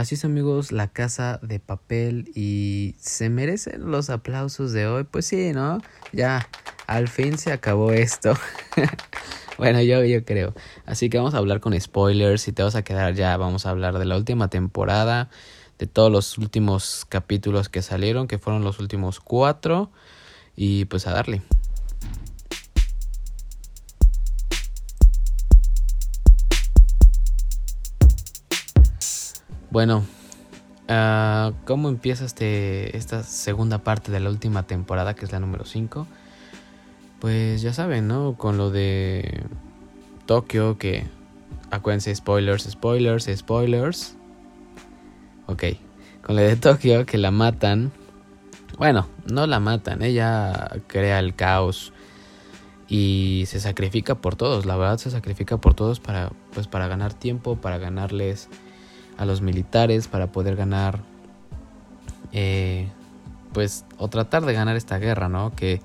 Así es amigos, la casa de papel y se merecen los aplausos de hoy. Pues sí, ¿no? Ya, al fin se acabó esto. bueno, yo, yo creo. Así que vamos a hablar con spoilers. Si te vas a quedar ya, vamos a hablar de la última temporada, de todos los últimos capítulos que salieron, que fueron los últimos cuatro. Y pues a darle. Bueno, uh, ¿cómo empieza este, esta segunda parte de la última temporada, que es la número 5? Pues ya saben, ¿no? Con lo de Tokio, que acuérdense, spoilers, spoilers, spoilers. Ok, con lo de Tokio, que la matan. Bueno, no la matan, ella crea el caos y se sacrifica por todos, la verdad se sacrifica por todos para, pues, para ganar tiempo, para ganarles a los militares para poder ganar, eh, pues, o tratar de ganar esta guerra, ¿no? Que,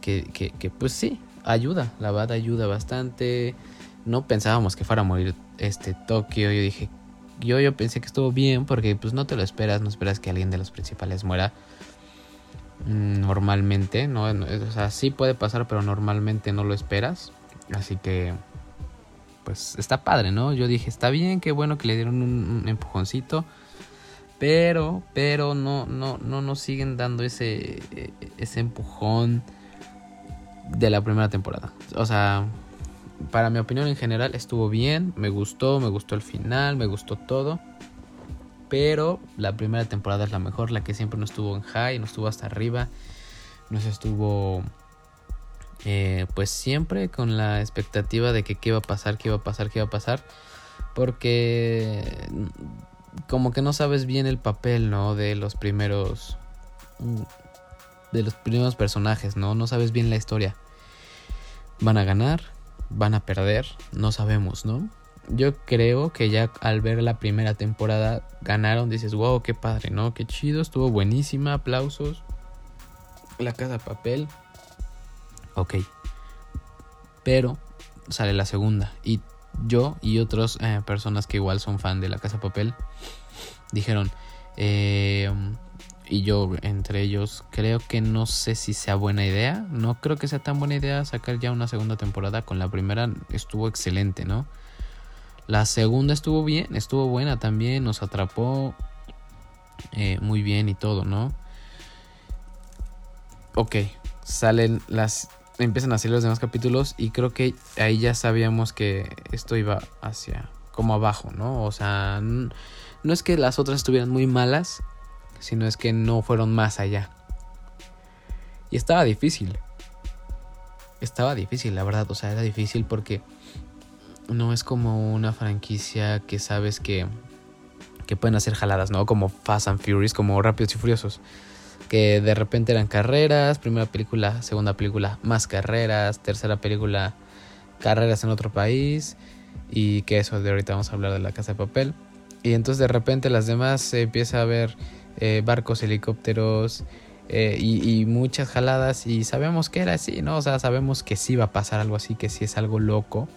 que, que, pues sí, ayuda, la verdad ayuda bastante. No pensábamos que fuera a morir este Tokio, yo dije, yo, yo pensé que estuvo bien porque pues no te lo esperas, no esperas que alguien de los principales muera mm, normalmente, ¿no? O sea, sí puede pasar, pero normalmente no lo esperas. Así que pues está padre, ¿no? Yo dije, está bien, qué bueno que le dieron un, empujoncito. Pero, pero no, no, no nos siguen dando ese, ese empujón de la primera temporada. O sea, para mi opinión en general estuvo bien, me gustó, me gustó el final, me gustó todo. Pero la primera temporada es la mejor, la que siempre no estuvo en high, no estuvo hasta arriba, no se estuvo eh, pues siempre con la expectativa de que qué iba a pasar, qué iba a pasar, qué iba a pasar, porque como que no sabes bien el papel, ¿no? De los primeros, de los primeros personajes, ¿no? No sabes bien la historia. Van a ganar, van a perder, no sabemos, ¿no? Yo creo que ya al ver la primera temporada ganaron, dices, wow, qué padre, ¿no? Qué chido, estuvo buenísima, aplausos. La casa papel, ok. Pero sale la segunda y yo y otras eh, personas que igual son fan de la Casa Papel dijeron, eh, y yo entre ellos, creo que no sé si sea buena idea, no creo que sea tan buena idea sacar ya una segunda temporada, con la primera estuvo excelente, ¿no? La segunda estuvo bien, estuvo buena también, nos atrapó eh, muy bien y todo, ¿no? Ok, salen las empiezan a salir los demás capítulos y creo que ahí ya sabíamos que esto iba hacia como abajo, ¿no? O sea, no es que las otras estuvieran muy malas, sino es que no fueron más allá. Y estaba difícil. Estaba difícil, la verdad, o sea, era difícil porque no es como una franquicia que sabes que que pueden hacer jaladas, ¿no? Como Fast and Furious, como Rápidos y Furiosos que de repente eran carreras, primera película, segunda película, más carreras, tercera película, carreras en otro país, y que eso de ahorita vamos a hablar de la casa de papel. Y entonces de repente las demás se empieza a ver eh, barcos, helicópteros eh, y, muchas jaladas y sabemos que era así, ¿no? O sea, sabemos que sí va a pasar algo así, que sí es algo loco.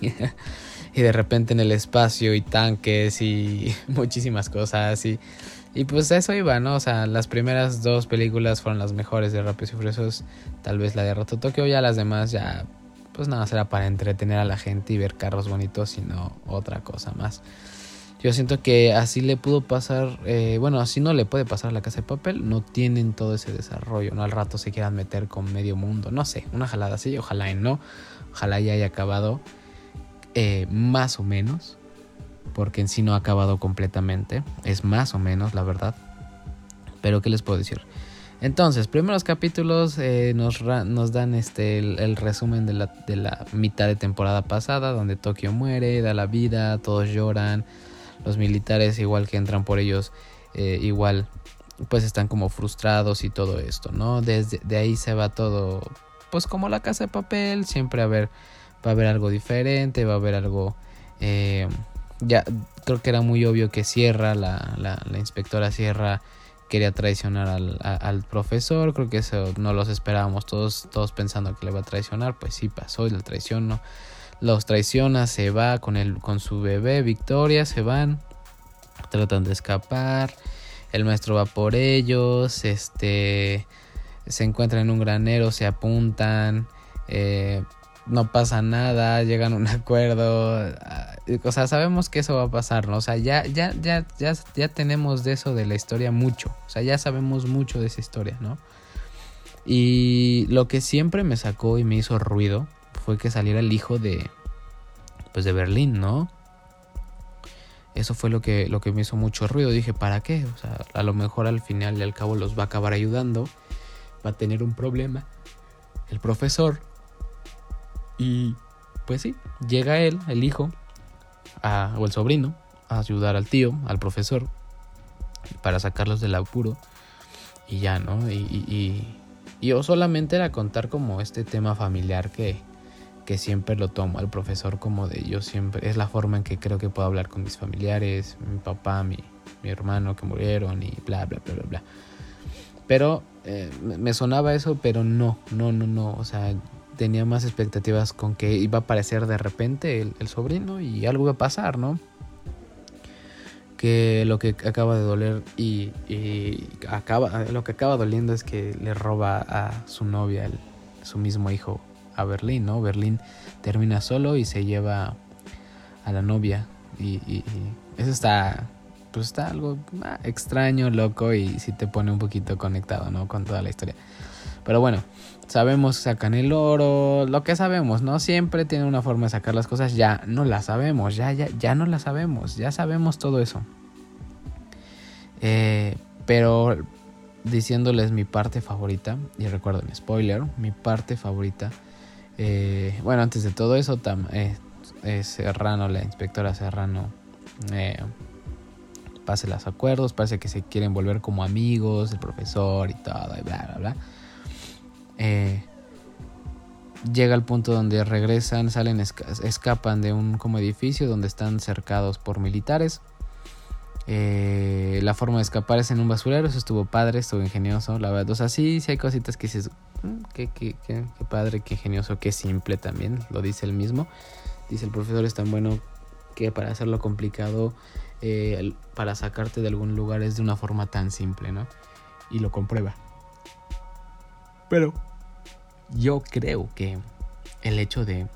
y de repente en el espacio y tanques y muchísimas cosas y y pues eso iba, ¿no? O sea, las primeras dos películas fueron las mejores de Rápidos y Furiosos. Tal vez la de Roto Tokio, ya las demás ya, pues nada, será para entretener a la gente y ver carros bonitos y no otra cosa más. Yo siento que así le pudo pasar, eh, bueno, así no le puede pasar a la casa de papel, no tienen todo ese desarrollo, ¿no? Al rato se quieran meter con medio mundo, no sé, una jalada así, ojalá y no, ojalá ya haya acabado eh, más o menos porque en sí no ha acabado completamente. Es más o menos, la verdad. Pero ¿qué les puedo decir? Entonces, primeros capítulos eh, nos, dan este, el, resumen de la, de la, mitad de temporada pasada, donde Tokio muere, da la vida, todos lloran, los militares igual que entran por ellos, eh, igual pues están como frustrados y todo esto, ¿no? Desde de ahí se va todo, pues como la casa de papel, siempre a ver, va a haber algo diferente, va a haber algo... Eh, ya creo que era muy obvio que Sierra, la, la, inspectora Sierra, quería traicionar al, al, profesor. Creo que eso no los esperábamos todos, todos pensando que le iba a traicionar. Pues sí pasó y la traicionó. Los traiciona, se va con, el, con su bebé, Victoria, se van. tratan de escapar, el maestro va por ellos, este, se encuentran en un granero, se apuntan, eh, no pasa nada, llegan a un acuerdo, ah, o sea, sabemos que eso va a pasar, ¿no? O sea, ya, ya, ya, ya, ya tenemos de eso de la historia mucho, o sea, ya sabemos mucho de esa historia, ¿no? Y lo que siempre me sacó y me hizo ruido fue que saliera el hijo de, pues de Berlín, ¿no? Eso fue lo que, lo que me hizo mucho ruido. Dije, ¿para qué? O sea, a lo mejor al final y al cabo los va a acabar ayudando. Va a tener un problema. El profesor y pues sí, llega él, el hijo, o el sobrino, a ayudar al tío, al profesor, para sacarlos del apuro. Y ya, ¿no? Y, y, y, yo solamente era contar como este tema familiar que, que siempre lo tomo al profesor como de yo siempre, es la forma en que creo que puedo hablar con mis familiares, mi papá, mi, mi hermano que murieron y bla, bla, bla, bla, bla. Pero eh, me sonaba eso, pero no, no, no, no. O sea, tenía más expectativas con que iba a aparecer de repente el, sobrino y algo iba a pasar, ¿no? Que lo que acaba de doler y, acaba, lo que acaba doliendo es que le roba a su novia, su mismo hijo, a Berlín, ¿no? Berlín termina solo y se lleva a la novia y, y eso está, pues está algo ah, extraño, loco y sí te pone un poquito conectado, ¿no? Con toda la historia. Pero bueno, sabemos sacan el oro, lo que sabemos, ¿no? Siempre tiene una forma de sacar las cosas, ya no la sabemos, ya, ya, ya no la sabemos, ya sabemos todo eso. Eh, pero diciéndoles mi parte favorita, y recuerden, spoiler, mi parte favorita, eh, bueno, antes de todo eso, eh, Serrano, la inspectora Serrano, pase los acuerdos, parece que se quieren volver como amigos, el profesor y todo, y bla, bla, bla. Eh, llega al punto donde regresan, salen, escapan de un como edificio donde están cercados por militares. Eh, la forma de escapar es en un basurero, eso estuvo padre, estuvo ingenioso, la verdad. O sea, sí, sí hay cositas que dices, mm, qué, qué, qué, padre, qué ingenioso, qué simple también, lo dice él mismo. Dice el profesor es tan bueno que para hacerlo complicado, eh, para sacarte de algún lugar es de una forma tan simple, ¿no? Y lo comprueba. Pero yo creo que el hecho de,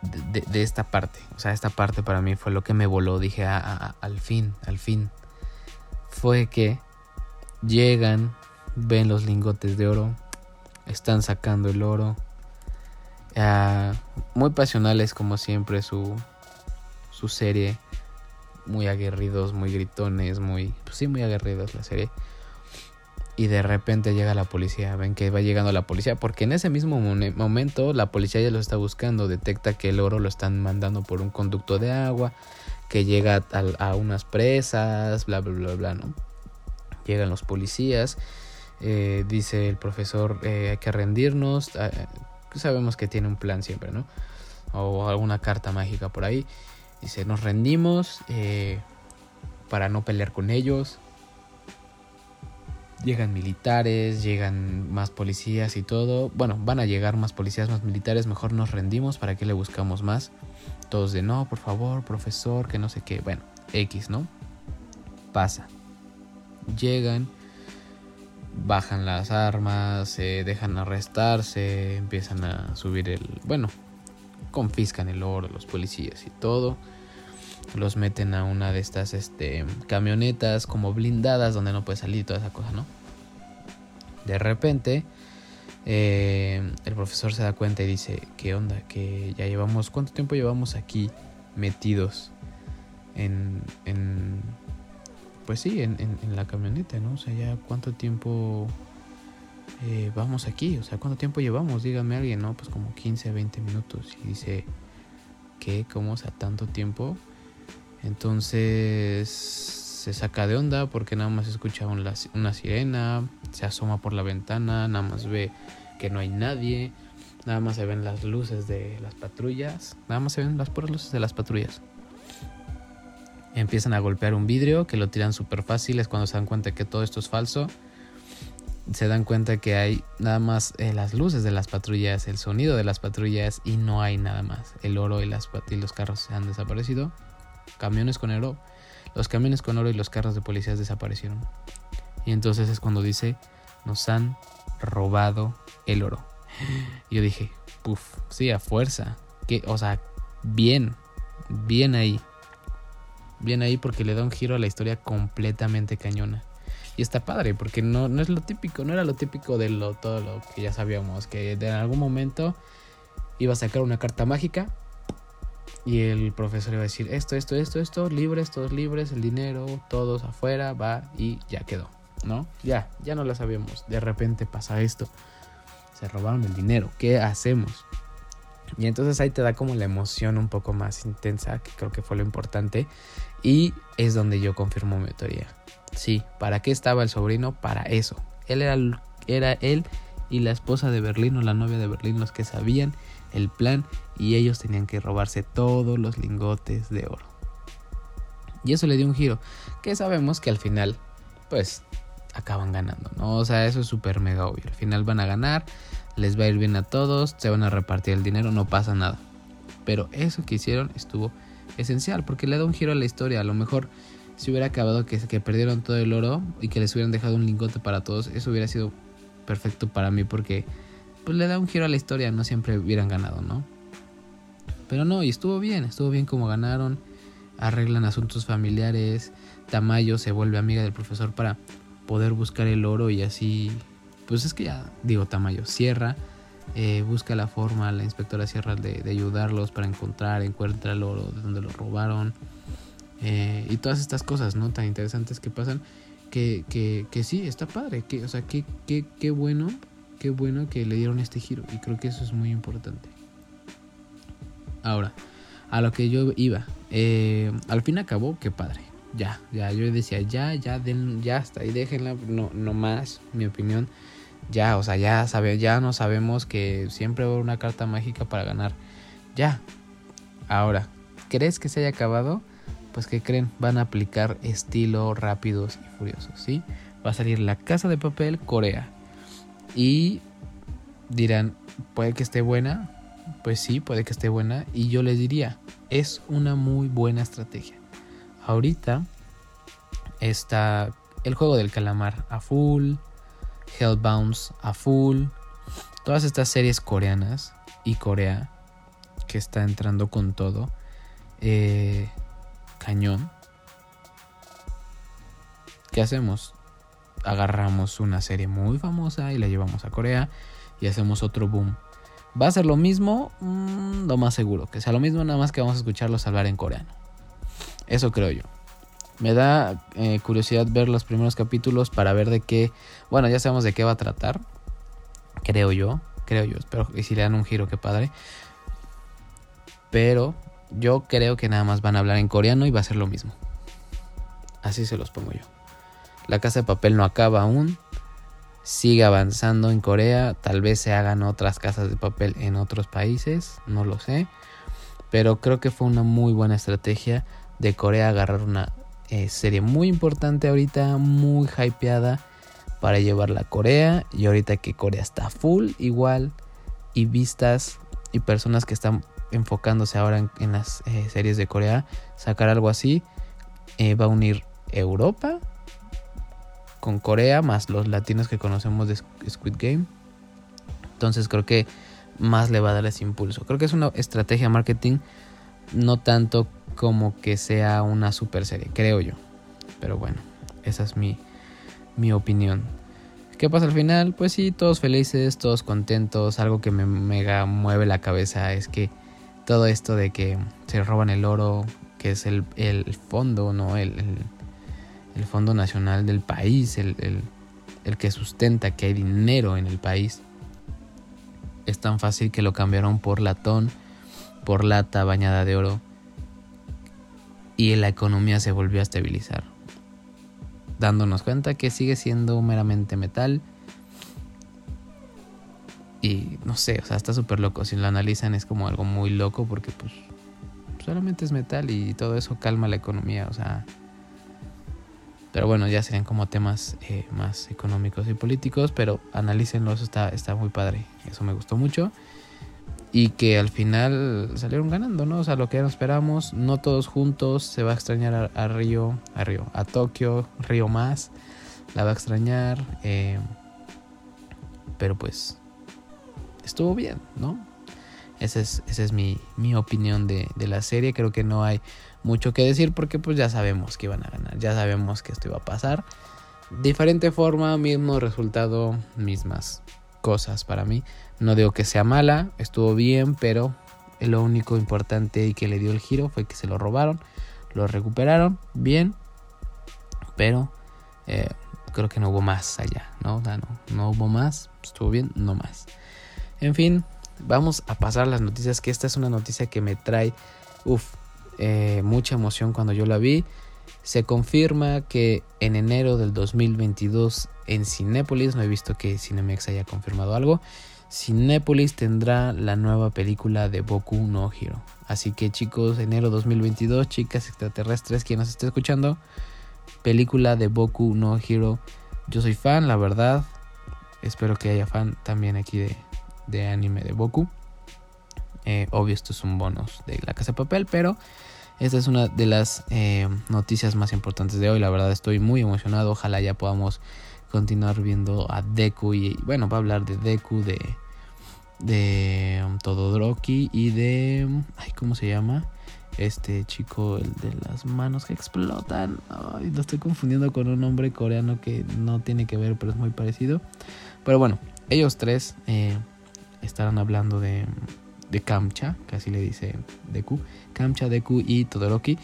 de, esta parte, o sea, esta parte para mí fue lo que me voló. Dije, al fin, al fin. Fue que llegan, ven los lingotes de oro, están sacando el oro. Ah, muy pasionales como siempre su, su serie. Muy aguerridos, muy gritones, muy... Pues sí, muy aguerridos la serie y de repente llega la policía, ven que va llegando la policía, porque en ese mismo momento la policía ya lo está buscando, detecta que el oro lo están mandando por un conducto de agua, que llega a, unas presas, bla, bla, bla, bla, ¿no? Llegan los policías, eh, dice el profesor, eh, hay que rendirnos, eh, sabemos que tiene un plan siempre, ¿no? O alguna carta mágica por ahí. Dice, nos rendimos para no pelear con ellos, llegan militares, llegan más policías y todo. Bueno, van a llegar más policías, más militares, mejor nos rendimos, ¿para qué le buscamos más? Todos de no, por favor, profesor, que no sé qué. Bueno, X, ¿no? Pasa. Llegan, bajan las armas, se dejan arrestarse, empiezan a subir el... Bueno, confiscan el oro, los policías y todo los meten a una de estas este, camionetas como blindadas donde no puede salir toda esa cosa, ¿no? De repente, eh, el profesor se da cuenta y dice, ¿qué onda? Que ya llevamos, ¿cuánto tiempo llevamos aquí metidos en, en pues sí, en, en, la camioneta, ¿no? O sea, ya cuánto tiempo eh, vamos aquí, o sea, ¿cuánto tiempo llevamos? Dígame alguien, ¿no? Pues como 15, 20 minutos. Y dice, ¿qué? ¿Cómo? O sea, tanto tiempo. Entonces se saca de onda porque nada más escucha una sirena, se asoma por la ventana, nada más ve que no hay nadie, nada más se ven las luces de las patrullas, nada más se ven las puras luces de las patrullas. Empiezan a golpear un vidrio que lo tiran súper fácil, es cuando se dan cuenta que todo esto es falso. Se dan cuenta que hay nada más eh, las luces de las patrullas, el sonido de las patrullas y no hay nada más. El oro y, y los carros se han desaparecido camiones con oro, los camiones con oro y los carros de policías desaparecieron. Y entonces es cuando dice, nos han robado el oro. Y yo dije, puff, sí, a fuerza. O sea, bien, bien ahí. Bien ahí porque le da un giro a la historia completamente cañona. Y está padre, porque no, no es lo típico, no era lo típico de lo, todo lo que ya sabíamos, que en algún momento iba a sacar una carta mágica y el profesor iba a decir esto, esto, esto, esto, libres, todos libres, el dinero, todos afuera, va y ya quedó, ¿no? Ya, ya no lo sabíamos. De repente pasa esto. Se robaron el dinero, ¿qué hacemos? Y entonces ahí te da como la emoción un poco más intensa, que creo que fue lo importante. Y es donde yo confirmo mi teoría. Sí, ¿para qué estaba el sobrino? Para eso. Él era, era él y la esposa de Berlín o la novia de Berlín los que sabían el plan y ellos tenían que robarse todos los lingotes de oro. Y eso le dio un giro, que sabemos que al final, pues, acaban ganando, ¿no? O sea, eso es súper mega obvio. Al final van a ganar, les va a ir bien a todos, se van a repartir el dinero, no pasa nada. Pero eso que hicieron estuvo esencial, porque le da un giro a la historia. A lo mejor si hubiera acabado que, que perdieron todo el oro y que les hubieran dejado un lingote para todos, eso hubiera sido perfecto para mí porque pues le da un giro a la historia, no siempre hubieran ganado, ¿no? Pero no, y estuvo bien, estuvo bien como ganaron, arreglan asuntos familiares, Tamayo se vuelve amiga del profesor para poder buscar el oro y así, pues es que ya digo Tamayo, cierra, eh, busca la forma, la inspectora Sierra de, ayudarlos para encontrar, encuentra el oro de donde lo robaron eh, y todas estas cosas, ¿no? Tan interesantes que pasan, que, que, que sí, está padre, que, o sea, qué, qué, qué bueno qué bueno que le dieron este giro y creo que eso es muy importante. Ahora, a lo que yo iba, eh, al fin acabó, qué padre. Ya, ya, yo decía, ya, ya, den, ya hasta ahí déjenla, no, no más, mi opinión. Ya, o sea, ya sabe, ya no sabemos que siempre va una carta mágica para ganar. Ya. Ahora, ¿crees que se haya acabado? Pues que creen, van a aplicar estilo rápidos y furiosos, ¿sí? Va a salir la casa de papel Corea. Y dirán, puede que esté buena. Pues sí, puede que esté buena. Y yo les diría, es una muy buena estrategia. Ahorita está el juego del calamar a full, Hellbounds a full, todas estas series coreanas y Corea que está entrando con todo. Eh, cañón. ¿Qué hacemos? Agarramos una serie muy famosa y la llevamos a Corea y hacemos otro boom. ¿Va a ser lo mismo? Mm, lo más seguro, que sea lo mismo, nada más que vamos a escucharlos hablar en coreano. Eso creo yo. Me da eh, curiosidad ver los primeros capítulos para ver de qué. Bueno, ya sabemos de qué va a tratar. Creo yo. Creo yo. Espero que si le dan un giro, qué padre. Pero yo creo que nada más van a hablar en coreano y va a ser lo mismo. Así se los pongo yo. La casa de papel no acaba aún. Sigue avanzando en Corea. Tal vez se hagan otras casas de papel en otros países. No lo sé. Pero creo que fue una muy buena estrategia de Corea agarrar una eh, serie muy importante ahorita. Muy hypeada. Para llevarla a Corea. Y ahorita que Corea está full igual. Y vistas y personas que están enfocándose ahora en, las eh, series de Corea. Sacar algo así. Eh, va a unir Europa con Corea, más los latinos que conocemos de Squid Game. Entonces creo que más le va a dar ese impulso. Creo que es una estrategia marketing, no tanto como que sea una super serie, creo yo. Pero bueno, esa es mi, mi opinión. ¿Qué pasa al final? Pues sí, todos felices, todos contentos. Algo que me mega mueve la cabeza es que todo esto de que se roban el oro, que es el, el fondo, ¿no? el, el Fondo Nacional del país, el, que sustenta que hay dinero en el país, es tan fácil que lo cambiaron por latón, por lata bañada de oro, y la economía se volvió a estabilizar, dándonos cuenta que sigue siendo meramente metal. Y no sé, o sea, está súper loco. Si lo analizan es como algo muy loco porque pues solamente es metal y todo eso calma la economía. O sea, pero bueno, ya serían como temas eh, más económicos y políticos, pero analícenlo, eso está, está muy padre, eso me gustó mucho. y que al final salieron ganando, ¿no? O sea, lo que esperamos, no todos juntos, se va a extrañar a, Río, a Río, a Tokio, Río más, la va a extrañar, eh, pero pues estuvo bien, ¿no? Esa es, esa es mi, mi opinión de, de, la serie, creo que no hay mucho que decir porque pues ya sabemos que iban a ganar, ya sabemos que esto iba a pasar. Diferente forma, mismo resultado, mismas cosas para mí. No digo que sea mala, estuvo bien, pero lo único importante y que le dio el giro fue que se lo robaron, lo recuperaron, bien, pero eh, creo que no hubo más allá, ¿no? No, no hubo más, estuvo bien, no más. En fin, vamos a pasar las noticias, que esta es una noticia que me trae, eh, mucha emoción cuando yo la vi. Se confirma que en enero del 2022 en Cinépolis, no he visto que Cinemex haya confirmado algo, Cinépolis tendrá la nueva película de Boku no Hero. Así que chicos, enero 2022, chicas extraterrestres, quien nos esté escuchando, película de Boku no Hero. Yo soy fan, la verdad. Espero que haya fan también aquí de, anime de Boku. Eh, obvio, esto es un bonus de la casa de papel, pero esta es una de las eh, noticias más importantes de hoy. La verdad, estoy muy emocionado. Ojalá ya podamos continuar viendo a Deku y bueno, va a hablar de Deku, de de um, Todoroki y de ay, ¿cómo se llama? Este chico el de las manos que explotan. Ay, lo estoy confundiendo con un nombre coreano que no tiene que ver, pero es muy parecido. Pero bueno, ellos tres eh, estarán hablando de de Kamcha, que así le dice Deku, Kamcha, Deku y Todoroki.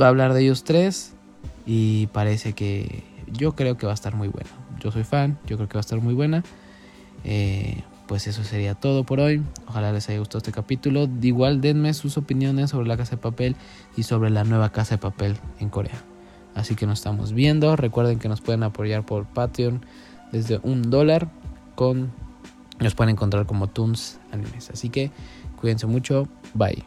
Va a hablar de ellos tres y parece que yo creo que va a estar muy buena. Yo soy fan, yo creo que va a estar muy buena. Eh, pues eso sería todo por hoy. Ojalá les haya gustado este capítulo. Igual denme sus opiniones sobre la casa de papel y sobre la nueva casa de papel en Corea. Así que nos estamos viendo. Recuerden que nos pueden apoyar por Patreon desde un dólar. Con nos pueden encontrar como Toons Animes. Así que cuídense mucho. Bye.